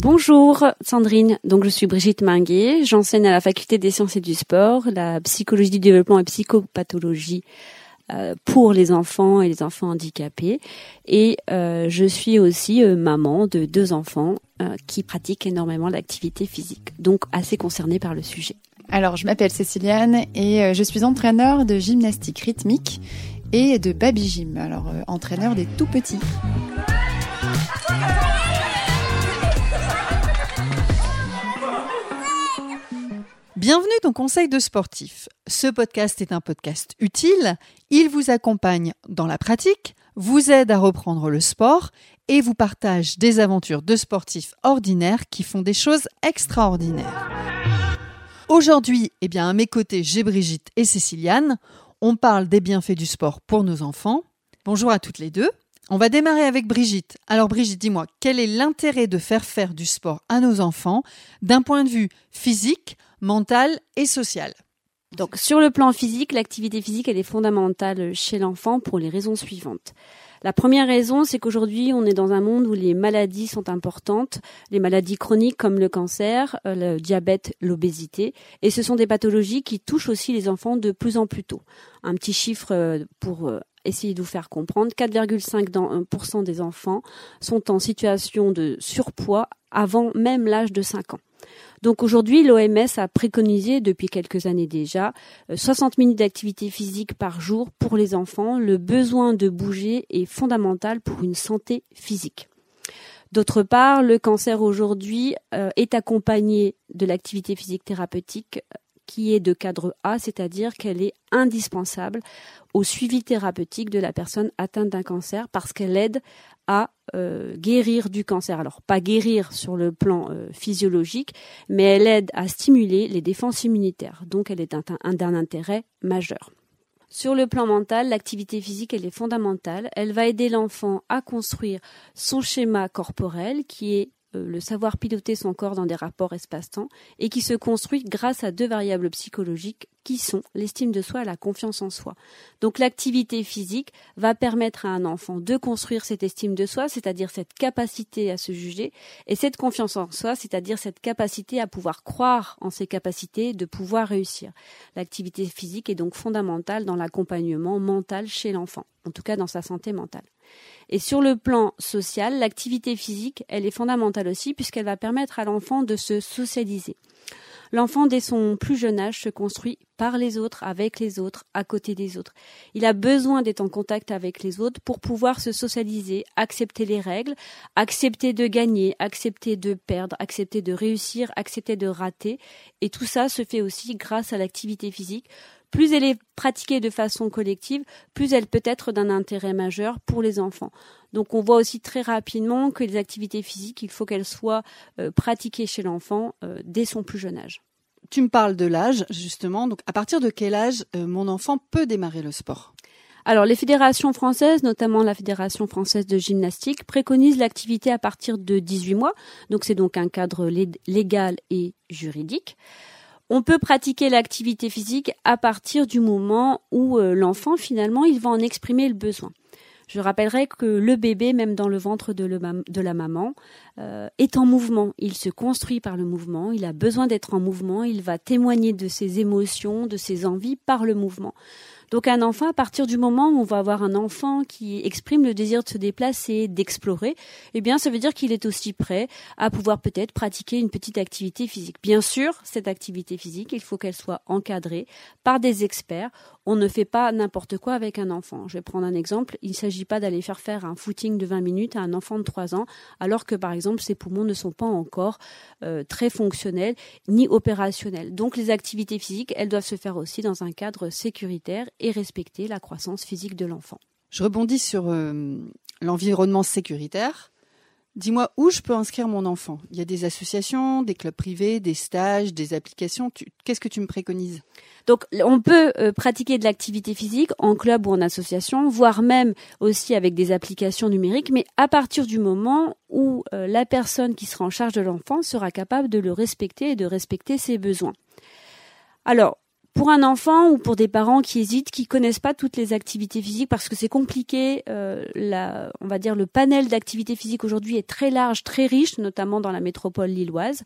Bonjour Sandrine, donc je suis Brigitte Minguet, j'enseigne à la faculté des sciences et du sport, la psychologie du développement et psychopathologie euh, pour les enfants et les enfants handicapés. Et euh, je suis aussi euh, maman de deux enfants qui pratiquent énormément d'activité physique, donc assez concernée par le sujet. Alors je m'appelle Céciliane et je suis entraîneur de gymnastique rythmique et de baby gym, alors entraîneur des tout petits. Bienvenue dans Conseil de sportif. Ce podcast est un podcast utile. Il vous accompagne dans la pratique, vous aide à reprendre le sport et vous partage des aventures de sportifs ordinaires qui font des choses extraordinaires. Aujourd'hui, eh bien, à mes côtés, j'ai Brigitte et Céciliane. On parle des bienfaits du sport pour nos enfants. Bonjour à toutes les deux. On va démarrer avec Brigitte. Alors Brigitte, dis-moi, quel est l'intérêt de faire faire du sport à nos enfants d'un point de vue physique, mentale et sociale. Donc sur le plan physique, l'activité physique elle est fondamentale chez l'enfant pour les raisons suivantes. La première raison, c'est qu'aujourd'hui, on est dans un monde où les maladies sont importantes, les maladies chroniques comme le cancer, euh, le diabète, l'obésité, et ce sont des pathologies qui touchent aussi les enfants de plus en plus tôt. Un petit chiffre euh, pour euh, essayer de vous faire comprendre, 4,5% des enfants sont en situation de surpoids avant même l'âge de 5 ans. Donc aujourd'hui, l'OMS a préconisé depuis quelques années déjà 60 euh, minutes d'activité physique par jour pour les enfants. Le besoin de bouger est fondamental pour une santé physique. D'autre part, le cancer aujourd'hui euh, est accompagné de l'activité physique thérapeutique qui est de cadre A, c'est-à-dire qu'elle est indispensable au suivi thérapeutique de la personne atteinte d'un cancer parce qu'elle aide à euh, guérir du cancer. Alors pas guérir sur le plan euh, physiologique, mais elle aide à stimuler les défenses immunitaires. Donc elle est d'un intérêt majeur. Sur le plan mental, l'activité physique, elle est fondamentale. Elle va aider l'enfant à construire son schéma corporel qui est le savoir piloter son corps dans des rapports espace-temps et qui se construit grâce à deux variables psychologiques qui sont l'estime de soi et la confiance en soi. Donc l'activité physique va permettre à un enfant de construire cette estime de soi, c'est-à-dire cette capacité à se juger, et cette confiance en soi, c'est-à-dire cette capacité à pouvoir croire en ses capacités, de pouvoir réussir. L'activité physique est donc fondamentale dans l'accompagnement mental chez l'enfant, en tout cas dans sa santé mentale. Et sur le plan social, l'activité physique, elle est fondamentale aussi puisqu'elle va permettre à l'enfant de se socialiser. L'enfant, dès son plus jeune âge, se construit par les autres, avec les autres, à côté des autres. Il a besoin d'être en contact avec les autres pour pouvoir se socialiser, accepter les règles, accepter de gagner, accepter de perdre, accepter de réussir, accepter de rater. Et tout ça se fait aussi grâce à l'activité physique plus elle est pratiquée de façon collective, plus elle peut être d'un intérêt majeur pour les enfants. Donc on voit aussi très rapidement que les activités physiques, il faut qu'elles soient euh, pratiquées chez l'enfant euh, dès son plus jeune âge. Tu me parles de l'âge, justement. Donc à partir de quel âge euh, mon enfant peut démarrer le sport? Alors, les fédérations françaises, notamment la Fédération française de gymnastique, préconisent l'activité à partir de 18 mois. Donc, c'est donc un cadre légal et juridique. On peut pratiquer l'activité physique à partir du moment où euh, l'enfant, finalement, il va en exprimer le besoin. Je rappellerai que le bébé, même dans le ventre de, la maman, euh, est en mouvement. Il se construit par le mouvement, il a besoin d'être en mouvement, il va témoigner de ses émotions, de ses envies par le mouvement. Donc un enfant, à partir du moment où on va avoir un enfant qui exprime le désir de se déplacer, d'explorer, eh bien ça veut dire qu'il est aussi prêt à pouvoir peut-être pratiquer une petite activité physique. Bien sûr, cette activité physique, il faut qu'elle soit encadrée par des experts. On ne fait pas n'importe quoi avec un enfant. Je vais prendre un exemple. Il ne s'agit pas d'aller faire faire un footing de 20 minutes à un enfant de 3 ans, alors que par exemple ses poumons ne sont pas encore euh, très fonctionnels ni opérationnels. Donc les activités physiques, elles doivent se faire aussi dans un cadre sécuritaire et respecter la croissance physique de l'enfant. Je rebondis sur euh, l'environnement sécuritaire. Dis-moi où je peux inscrire mon enfant? Il y a des associations, des clubs privés, des stages, des applications? Qu'est-ce que tu me préconises? Donc, on peut euh, pratiquer de l'activité physique en club ou en association, voire même aussi avec des applications numériques, mais à partir du moment où euh, la personne qui sera en charge de l'enfant sera capable de le respecter et de respecter ses besoins. Alors, pour un enfant ou pour des parents qui hésitent, qui connaissent pas toutes les activités physiques parce que c'est compliqué, euh, la, on va dire le panel d'activités physiques aujourd'hui est très large, très riche, notamment dans la métropole lilloise.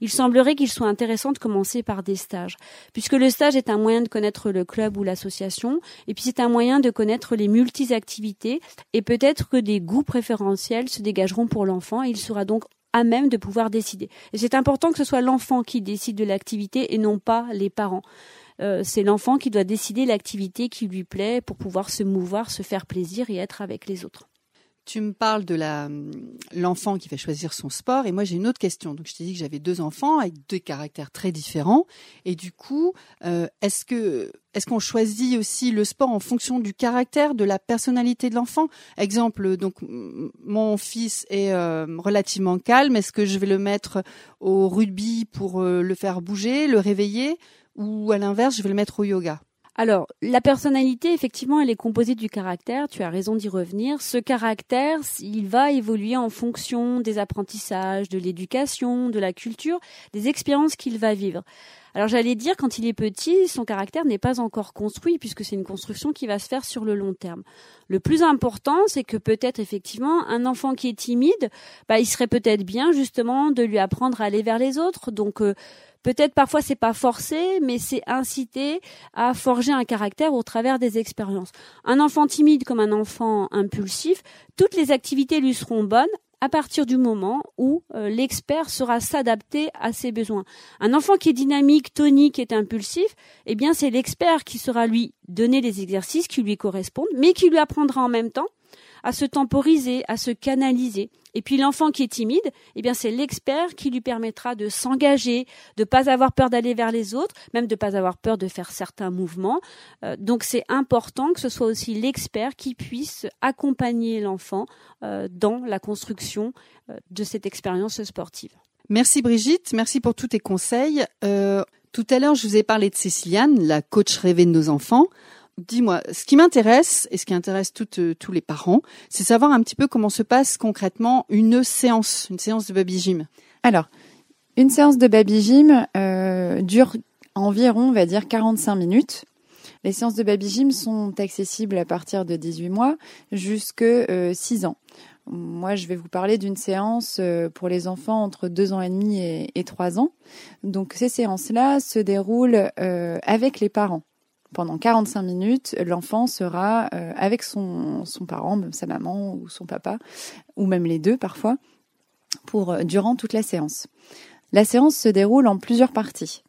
Il semblerait qu'il soit intéressant de commencer par des stages, puisque le stage est un moyen de connaître le club ou l'association, et puis c'est un moyen de connaître les multi-activités, et peut-être que des goûts préférentiels se dégageront pour l'enfant, et il sera donc à même de pouvoir décider. Et c'est important que ce soit l'enfant qui décide de l'activité et non pas les parents. Euh, c'est l'enfant qui doit décider l'activité qui lui plaît pour pouvoir se mouvoir, se faire plaisir et être avec les autres. Tu me parles de la l'enfant qui va choisir son sport et moi j'ai une autre question. Donc je t'ai dit que j'avais deux enfants avec deux caractères très différents et du coup euh, est-ce que est-ce qu'on choisit aussi le sport en fonction du caractère, de la personnalité de l'enfant? Exemple, donc mon fils est euh, relativement calme. Est-ce que je vais le mettre au rugby pour le faire bouger, le réveiller, ou à l'inverse je vais le mettre au yoga? Alors, la personnalité, effectivement, elle est composée du caractère, tu as raison d'y revenir. Ce caractère, il va évoluer en fonction des apprentissages, de l'éducation, de la culture, des expériences qu'il va vivre. Alors j'allais dire, quand il est petit, son caractère n'est pas encore construit, puisque c'est une construction qui va se faire sur le long terme. Le plus important, c'est que peut-être effectivement, un enfant qui est timide, bah, il serait peut-être bien justement de lui apprendre à aller vers les autres. Donc euh, Peut-être parfois c'est pas forcé, mais c'est incité à forger un caractère au travers des expériences. Un enfant timide comme un enfant impulsif, toutes les activités lui seront bonnes à partir du moment où euh, l'expert sera s'adapter à ses besoins. Un enfant qui est dynamique, tonique, est impulsif, eh bien c'est l'expert qui sera lui donner les exercices qui lui correspondent, mais qui lui apprendra en même temps à se temporiser, à se canaliser. Et puis l'enfant qui est timide, eh bien c'est l'expert qui lui permettra de s'engager, de pas avoir peur d'aller vers les autres, même de pas avoir peur de faire certains mouvements. Euh, donc c'est important que ce soit aussi l'expert qui puisse accompagner l'enfant euh, dans la construction euh, de cette expérience sportive. Merci Brigitte, merci pour tous tes conseils. tout à l'heure, je vous ai parlé de Céciliane, la coach rêvée de nos enfants dis-moi, ce qui m'intéresse et ce qui intéresse euh, tous les parents, c'est savoir un petit peu comment se passe concrètement une séance, une séance de baby gym. Alors, une séance de baby gym euh, dure environ, on va dire, 45 minutes. Les séances de baby gym sont accessibles à partir de 18 mois jusque 6 euh, ans. Moi, je vais vous parler d'une séance pour les enfants entre 2 ans et demi et, et 3 ans. Donc, ces séances-là se déroulent avec les parents pendant 45 minutes, l'enfant sera euh, avec son, son parent, même sa maman ou son papa, ou même les deux parfois, pour euh, durant toute la séance. La séance se déroule en plusieurs parties.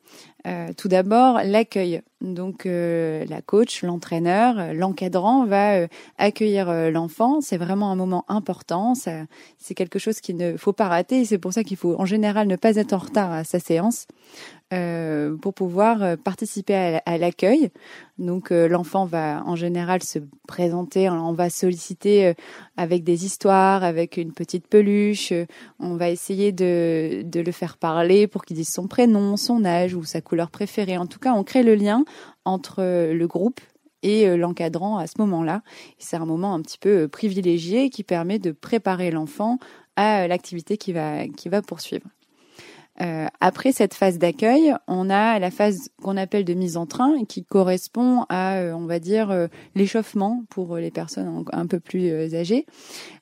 Euh, tout d'abord, l'accueil. Donc, euh, la coach, l'entraîneur, euh, l'encadrant va accueillir l'enfant. C'est vraiment un moment important. C'est quelque chose qu'il ne faut pas rater. C'est pour ça qu'il faut en général ne pas être en retard à sa séance pour pouvoir participer à l'accueil. Donc, l'enfant va en général se présenter. On va solliciter avec des histoires, avec une petite peluche. On va essayer de, de le faire parler pour qu'il dise son prénom, son âge ou sa couleur préférée. En tout cas, on crée le lien entre le groupe et euh, l'encadrant à ce moment-là. C'est un moment un petit peu euh, privilégié qui permet de préparer l'enfant à l'activité qui va, qui va poursuivre. Euh, après cette phase d'accueil, on a la phase qu'on appelle de mise en train qui correspond à, euh, on va dire, euh, l'échauffement pour les personnes un peu plus âgées.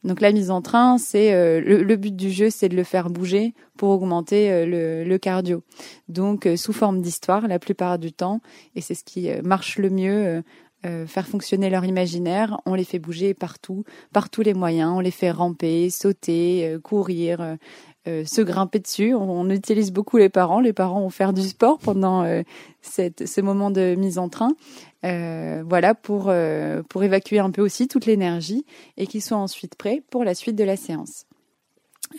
Donc la mise en train, c'est le, but du jeu, c'est de le faire bouger pour augmenter le, le, cardio. Donc sous forme d'histoire la plupart du temps, et c'est ce qui marche le mieux. faire fonctionner leur imaginaire, on les fait bouger partout, par tous les moyens, on les fait ramper, sauter, courir, euh, se grimper dessus. On, utilise beaucoup les parents. Les parents vont faire du sport pendant euh, cette, ce moment de mise en train. Euh, voilà pour pour évacuer un peu aussi toute l'énergie et qu'ils soient ensuite prêts pour la suite de la séance.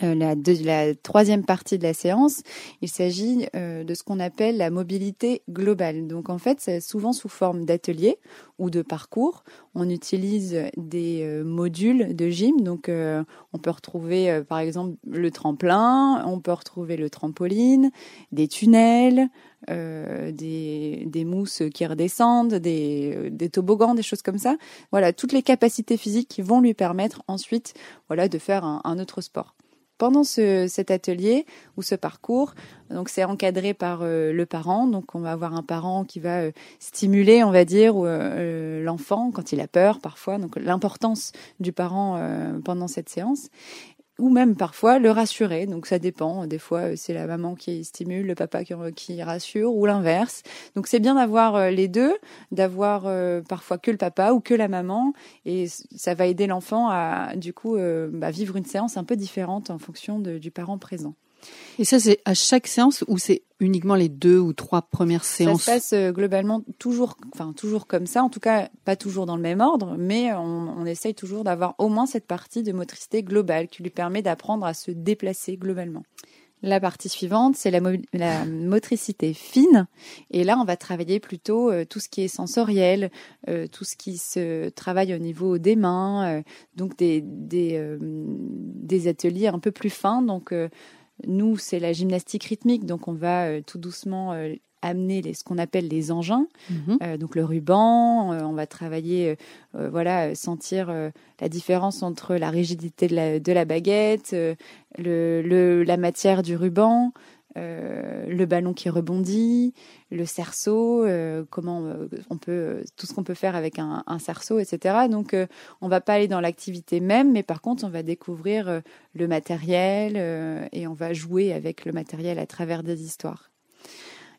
Euh, la, la, troisième partie de la séance, il s'agit euh, de ce qu'on appelle la mobilité globale. Donc en fait, c'est souvent sous forme d'atelier ou de parcours. On utilise des euh, modules de gym. Donc on peut retrouver par exemple le tremplin, on peut retrouver le trampoline, des tunnels, des, des, mousses qui redescendent, des, des, toboggans, des choses comme ça. Voilà, toutes les capacités physiques qui vont lui permettre ensuite voilà, de faire un, un autre sport. Pendant ce, cet atelier ou ce parcours, donc c'est encadré par euh, le parent. Donc on va avoir un parent qui va euh, stimuler, on va dire, euh, l'enfant quand il a peur parfois. Donc l'importance du parent pendant cette séance ou même parfois le rassurer. Donc ça dépend. Des fois, c'est la maman qui stimule, le papa qui, rassure, ou l'inverse. Donc c'est bien d'avoir les deux, d'avoir parfois que le papa ou que la maman, et ça va aider l'enfant à du coup bah, vivre une séance un peu différente en fonction du parent présent. Et ça, c'est à chaque séance ou c'est uniquement les deux ou trois premières séances Ça se passe euh, globalement toujours, enfin toujours comme ça. En tout cas, pas toujours dans le même ordre, mais on, on essaye toujours d'avoir au moins cette partie de motricité globale qui lui permet d'apprendre à se déplacer globalement. La partie suivante, c'est la, la, motricité fine. Et là, on va travailler plutôt euh, tout ce qui est sensoriel, euh, tout ce qui se travaille au niveau des mains, donc des, des, des, ateliers un peu plus fins. Donc, nous, c'est la gymnastique rythmique, donc on va euh, tout doucement euh, amener les, ce qu'on appelle les engins, mhm. euh, donc le ruban. on va travailler, voilà, sentir la différence entre la rigidité de la, de la baguette, le, le, la matière du ruban. Euh, le ballon qui rebondit, le cerceau, euh, comment euh, on peut, tout ce qu'on peut faire avec un, cerceau, etc. Donc, on va pas aller dans l'activité même, mais par contre, on va découvrir le matériel et on va jouer avec le matériel à travers des histoires.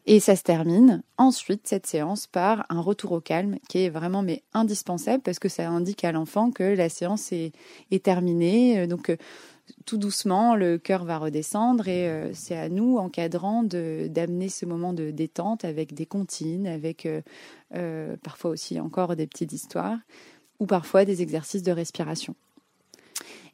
Et ça se termine ensuite cette séance par un retour au calme qui est vraiment mais indispensable parce que ça indique à l'enfant que la séance est, est terminée. Donc tout doucement, le cœur va redescendre et euh, c'est à nous, encadrants, d'amener ce moment de détente avec des comptines, avec euh, euh, parfois aussi encore des petites histoires ou parfois des exercices de respiration.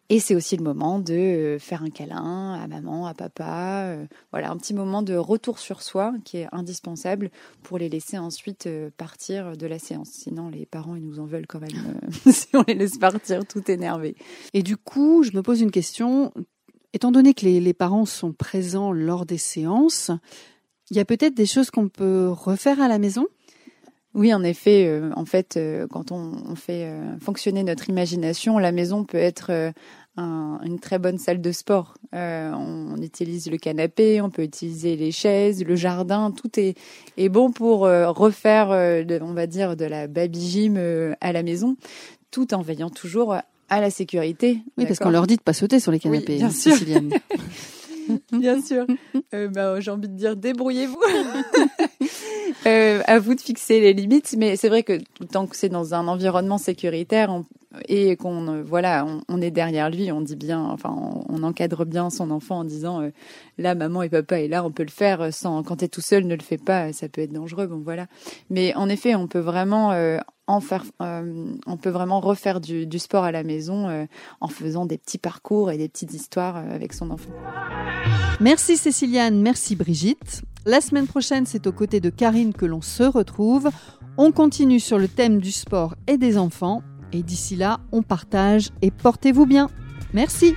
Et c'est aussi le moment de euh, faire un câlin à maman, à papa. Euh, voilà, un petit moment de retour sur soi qui est indispensable pour les laisser ensuite euh, partir de la séance. Sinon, les parents, ils nous en veulent quand même si on les laisse partir tout énervés. Et du coup, je me pose une question. Étant donné que les, les parents sont présents lors des séances, il y a peut-être des choses qu'on peut refaire à la maison? Oui, en effet, euh, en fait, euh, quand on, fait euh, fonctionner notre imagination, la maison peut être une très bonne salle de sport. On, utilise le canapé, on peut utiliser les chaises, le jardin, tout est, est bon pour refaire, on va dire, de la baby gym à la maison, tout en veillant toujours à la sécurité. Oui, parce qu'on leur dit de pas sauter sur les canapés, bien sûr. bien sûr. bah, J'ai envie de dire, débrouillez-vous. Euh, à vous de fixer les limites, mais c'est vrai que tant que c'est dans un environnement sécuritaire et qu'on euh, voilà, on, est derrière lui, on dit bien, enfin, on, encadre bien son enfant en disant euh, là, maman et papa est là, on peut le faire sans. Quand t'es tout seul, ne le fais pas, ça peut être dangereux. Bon voilà. Mais en effet, on peut vraiment en faire, on peut vraiment refaire du, du sport à la maison en faisant des petits parcours et des petites histoires avec son enfant. Merci Céciliane, merci Brigitte. La semaine prochaine, c'est aux côtés de Karine que l'on se retrouve. On continue sur le thème du sport et des enfants. Et d'ici là, on partage et portez-vous bien. Merci.